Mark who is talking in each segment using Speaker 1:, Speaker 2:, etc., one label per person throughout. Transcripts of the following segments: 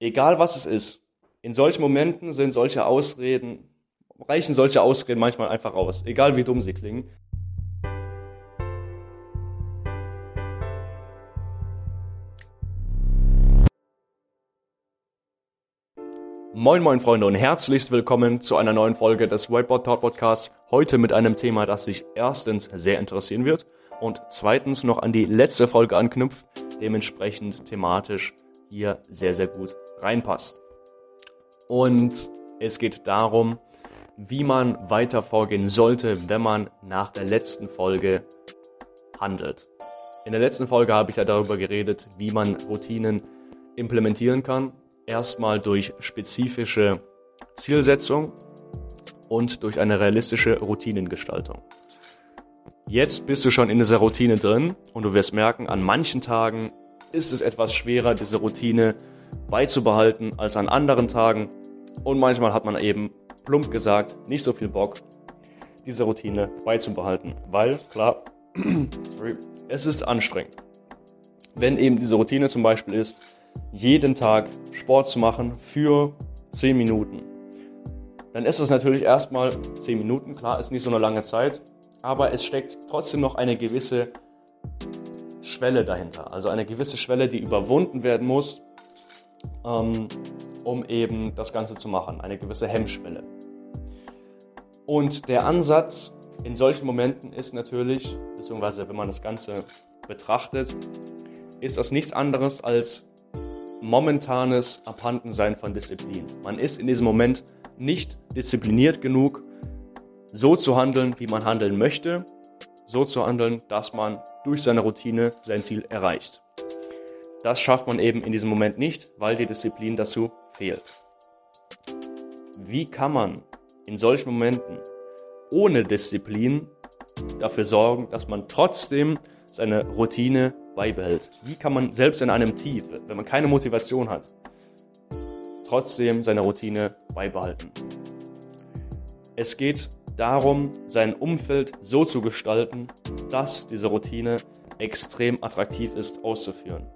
Speaker 1: Egal was es ist, in solchen Momenten sind solche Ausreden, reichen solche Ausreden manchmal einfach aus, egal wie dumm sie klingen. Moin moin Freunde und herzlichst willkommen zu einer neuen Folge des Whiteboard Talk Podcasts. Heute mit einem Thema, das sich erstens sehr interessieren wird und zweitens noch an die letzte Folge anknüpft, dementsprechend thematisch hier sehr, sehr gut reinpasst. Und es geht darum, wie man weiter vorgehen sollte, wenn man nach der letzten Folge handelt. In der letzten Folge habe ich ja darüber geredet, wie man Routinen implementieren kann. Erstmal durch spezifische Zielsetzung und durch eine realistische Routinengestaltung. Jetzt bist du schon in dieser Routine drin und du wirst merken, an manchen Tagen ist es etwas schwerer, diese Routine beizubehalten als an anderen Tagen. Und manchmal hat man eben, plump gesagt, nicht so viel Bock, diese Routine beizubehalten. Weil, klar, es ist anstrengend. Wenn eben diese Routine zum Beispiel ist, jeden Tag Sport zu machen für 10 Minuten, dann ist es natürlich erstmal 10 Minuten, klar, ist nicht so eine lange Zeit, aber es steckt trotzdem noch eine gewisse Schwelle dahinter. Also eine gewisse Schwelle, die überwunden werden muss, um eben das Ganze zu machen. Eine gewisse Hemmschwelle. Und der Ansatz in solchen Momenten ist natürlich, beziehungsweise wenn man das Ganze betrachtet, ist das nichts anderes als momentanes Abhandensein von Disziplin. Man ist in diesem Moment nicht diszipliniert genug, so zu handeln, wie man handeln möchte so zu handeln, dass man durch seine Routine sein Ziel erreicht. Das schafft man eben in diesem Moment nicht, weil die Disziplin dazu fehlt. Wie kann man in solchen Momenten ohne Disziplin dafür sorgen, dass man trotzdem seine Routine beibehält? Wie kann man selbst in einem Tief, wenn man keine Motivation hat, trotzdem seine Routine beibehalten? Es geht darum, sein Umfeld so zu gestalten, dass diese Routine extrem attraktiv ist auszuführen.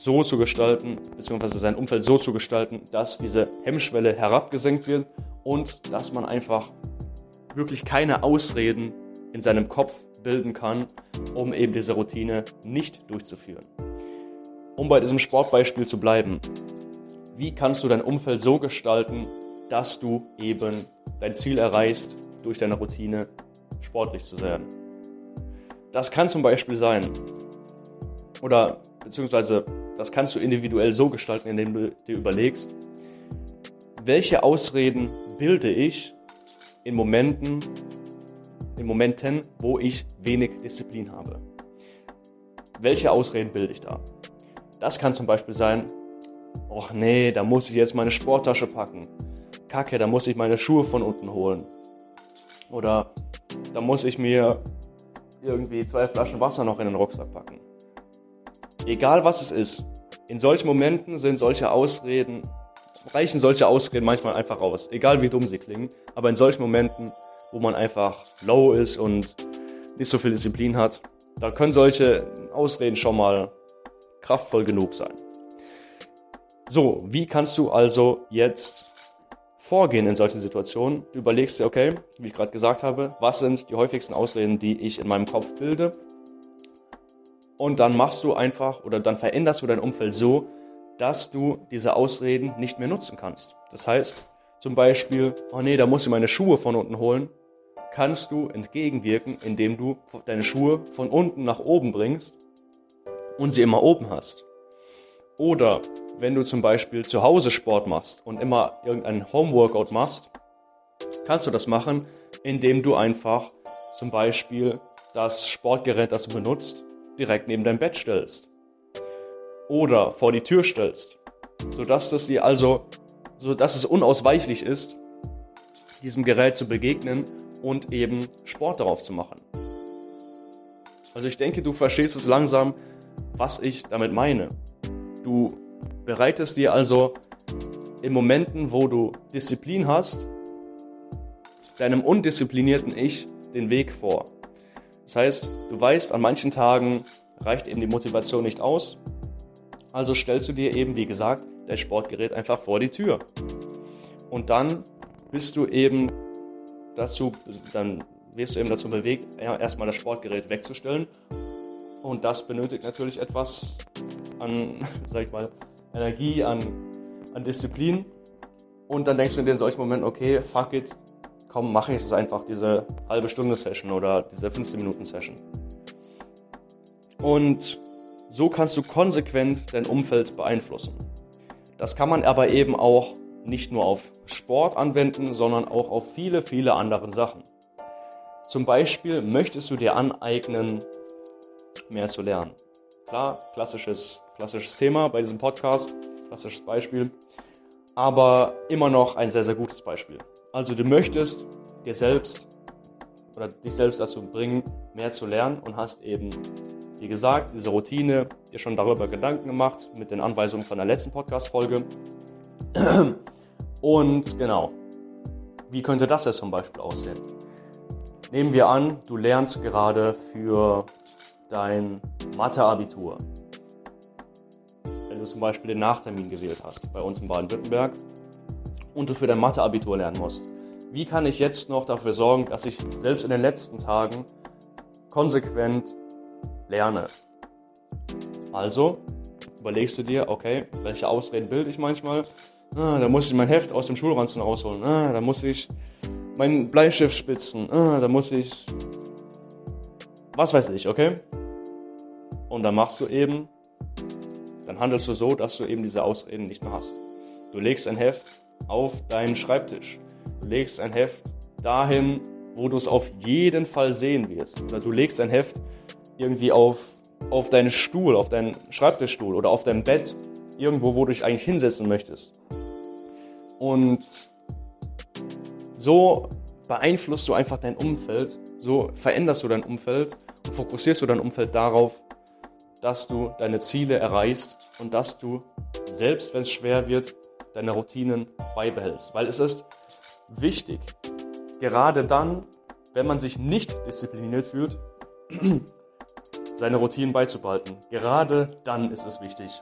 Speaker 1: So zu gestalten, beziehungsweise sein Umfeld so zu gestalten, dass diese Hemmschwelle herabgesenkt wird und dass man einfach wirklich keine Ausreden in seinem Kopf bilden kann, um eben diese Routine nicht durchzuführen. Um bei diesem Sportbeispiel zu bleiben, wie kannst du dein Umfeld so gestalten, dass du eben dein Ziel erreichst durch deine Routine sportlich zu werden. Das kann zum Beispiel sein, oder beziehungsweise das kannst du individuell so gestalten, indem du dir überlegst, welche Ausreden bilde ich in Momenten, in Momenten, wo ich wenig Disziplin habe. Welche Ausreden bilde ich da? Das kann zum Beispiel sein, ach nee, da muss ich jetzt meine Sporttasche packen. Kacke, da muss ich meine Schuhe von unten holen. Oder da muss ich mir irgendwie zwei Flaschen Wasser noch in den Rucksack packen. Egal was es ist, in solchen Momenten sind solche Ausreden, reichen solche Ausreden manchmal einfach aus. Egal wie dumm sie klingen. Aber in solchen Momenten, wo man einfach low ist und nicht so viel Disziplin hat, da können solche Ausreden schon mal kraftvoll genug sein. So, wie kannst du also jetzt vorgehen in solchen Situationen. Du überlegst dir, okay, wie ich gerade gesagt habe, was sind die häufigsten Ausreden, die ich in meinem Kopf bilde? Und dann machst du einfach oder dann veränderst du dein Umfeld so, dass du diese Ausreden nicht mehr nutzen kannst. Das heißt, zum Beispiel, oh nee, da muss ich meine Schuhe von unten holen, kannst du entgegenwirken, indem du deine Schuhe von unten nach oben bringst und sie immer oben hast. Oder wenn du zum Beispiel zu Hause Sport machst und immer irgendeinen Homeworkout machst, kannst du das machen, indem du einfach zum Beispiel das Sportgerät, das du benutzt, direkt neben dein Bett stellst. Oder vor die Tür stellst. Sodass das dir also, sodass es unausweichlich ist, diesem Gerät zu begegnen und eben Sport darauf zu machen. Also ich denke, du verstehst es langsam, was ich damit meine. Du bereitest dir also in Momenten, wo du Disziplin hast, deinem undisziplinierten Ich den Weg vor. Das heißt, du weißt, an manchen Tagen reicht eben die Motivation nicht aus. Also stellst du dir eben, wie gesagt, dein Sportgerät einfach vor die Tür. Und dann bist du eben dazu, dann wirst du eben dazu bewegt, erstmal das Sportgerät wegzustellen. Und das benötigt natürlich etwas an, sag ich mal, Energie, an, an Disziplin. Und dann denkst du in solchen Momenten, okay, fuck it, komm, mache ich es einfach, diese halbe Stunde Session oder diese 15 Minuten Session. Und so kannst du konsequent dein Umfeld beeinflussen. Das kann man aber eben auch nicht nur auf Sport anwenden, sondern auch auf viele, viele andere Sachen. Zum Beispiel möchtest du dir aneignen, mehr zu lernen. Klar, klassisches, klassisches Thema bei diesem Podcast, klassisches Beispiel, aber immer noch ein sehr, sehr gutes Beispiel. Also du möchtest dir selbst oder dich selbst dazu bringen, mehr zu lernen und hast eben, wie gesagt, diese Routine dir schon darüber Gedanken gemacht mit den Anweisungen von der letzten Podcast-Folge. Und genau, wie könnte das jetzt zum Beispiel aussehen? Nehmen wir an, du lernst gerade für dein Mathe-Abitur. Wenn du zum Beispiel den Nachtermin gewählt hast, bei uns in Baden-Württemberg, und du für dein Mathe-Abitur lernen musst. Wie kann ich jetzt noch dafür sorgen, dass ich selbst in den letzten Tagen konsequent lerne? Also überlegst du dir, okay, welche Ausreden bilde ich manchmal? Ah, da muss ich mein Heft aus dem Schulranzen rausholen. Ah, da muss ich meinen Bleistift spitzen. Ah, da muss ich. Was weiß ich, okay? Und dann machst du eben, dann handelst du so, dass du eben diese Ausreden nicht mehr hast. Du legst ein Heft auf deinen Schreibtisch. Du legst ein Heft dahin, wo du es auf jeden Fall sehen wirst. Oder du legst ein Heft irgendwie auf, auf deinen Stuhl, auf deinen Schreibtischstuhl oder auf dein Bett, irgendwo, wo du dich eigentlich hinsetzen möchtest. Und so beeinflusst du einfach dein Umfeld, so veränderst du dein Umfeld und fokussierst du dein Umfeld darauf, dass du deine Ziele erreichst und dass du, selbst wenn es schwer wird, deine Routinen beibehältst. Weil es ist wichtig, gerade dann, wenn man sich nicht diszipliniert fühlt, seine Routinen beizubehalten. Gerade dann ist es wichtig.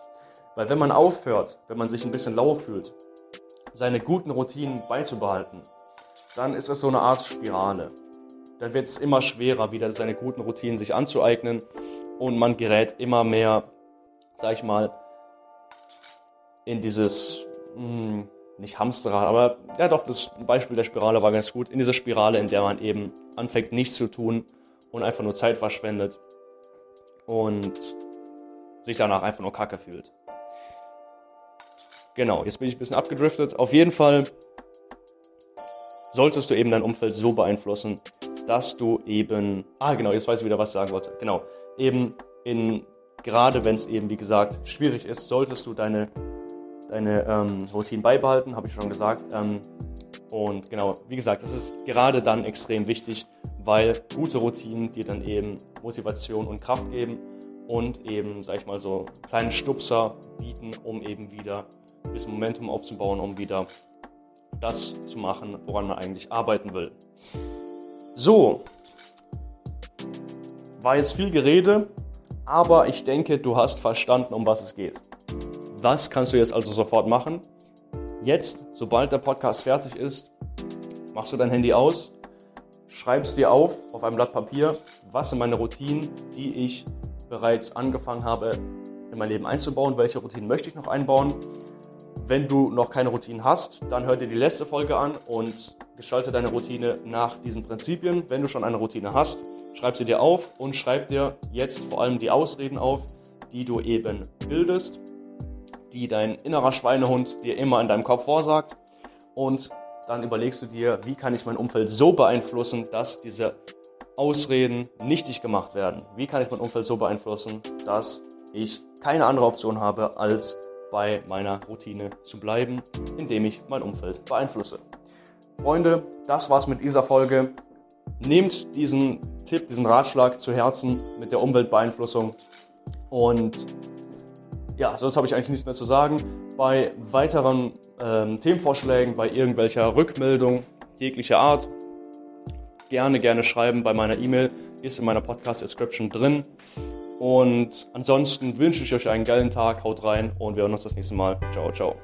Speaker 1: Weil wenn man aufhört, wenn man sich ein bisschen lau fühlt, seine guten Routinen beizubehalten, dann ist es so eine Art Spirale. Dann wird es immer schwerer, wieder seine guten Routinen sich anzueignen und man gerät immer mehr, sag ich mal, in dieses, mh, hm, nicht Hamsterrad, aber ja doch, das Beispiel der Spirale war ganz gut. In diese Spirale, in der man eben anfängt, nichts zu tun und einfach nur Zeit verschwendet und sich danach einfach nur kacke fühlt. Genau, jetzt bin ich ein bisschen abgedriftet. Auf jeden Fall solltest du eben dein Umfeld so beeinflussen, dass du eben, ah genau, jetzt weiß ich wieder, was ich sagen wollte. Genau, eben in, gerade wenn es eben, wie gesagt, schwierig ist, solltest du deine, deine ähm, Routinen beibehalten, habe ich schon gesagt. Ähm, und genau, wie gesagt, das ist gerade dann extrem wichtig, weil gute Routinen dir dann eben Motivation und Kraft geben und eben, sag ich mal, so kleine Stupser bieten, um eben wieder bisschen Momentum aufzubauen, um wieder das zu machen, woran man eigentlich arbeiten will. So, war jetzt viel Gerede, aber ich denke, du hast verstanden, um was es geht. Was kannst du jetzt also sofort machen? Jetzt, sobald der Podcast fertig ist, machst du dein Handy aus, schreibst dir auf auf einem Blatt Papier, was sind meine Routinen, die ich bereits angefangen habe in mein Leben einzubauen, welche Routinen möchte ich noch einbauen wenn du noch keine Routinen hast, dann hör dir die letzte Folge an und gestalte deine Routine nach diesen Prinzipien. Wenn du schon eine Routine hast, schreib sie dir auf und schreib dir jetzt vor allem die Ausreden auf, die du eben bildest, die dein innerer Schweinehund dir immer in deinem Kopf vorsagt. Und dann überlegst du dir, wie kann ich mein Umfeld so beeinflussen, dass diese Ausreden nichtig gemacht werden. Wie kann ich mein Umfeld so beeinflussen, dass ich keine andere Option habe, als bei meiner Routine zu bleiben, indem ich mein Umfeld beeinflusse. Freunde, das war's mit dieser Folge. Nehmt diesen Tipp, diesen Ratschlag zu Herzen mit der Umweltbeeinflussung. Und ja, sonst habe ich eigentlich nichts mehr zu sagen. Bei weiteren ähm, Themenvorschlägen, bei irgendwelcher Rückmeldung jeglicher Art, gerne, gerne schreiben bei meiner E-Mail, ist in meiner Podcast-Description drin. Und ansonsten wünsche ich euch einen geilen Tag, haut rein und wir hören uns das nächste Mal. Ciao, ciao.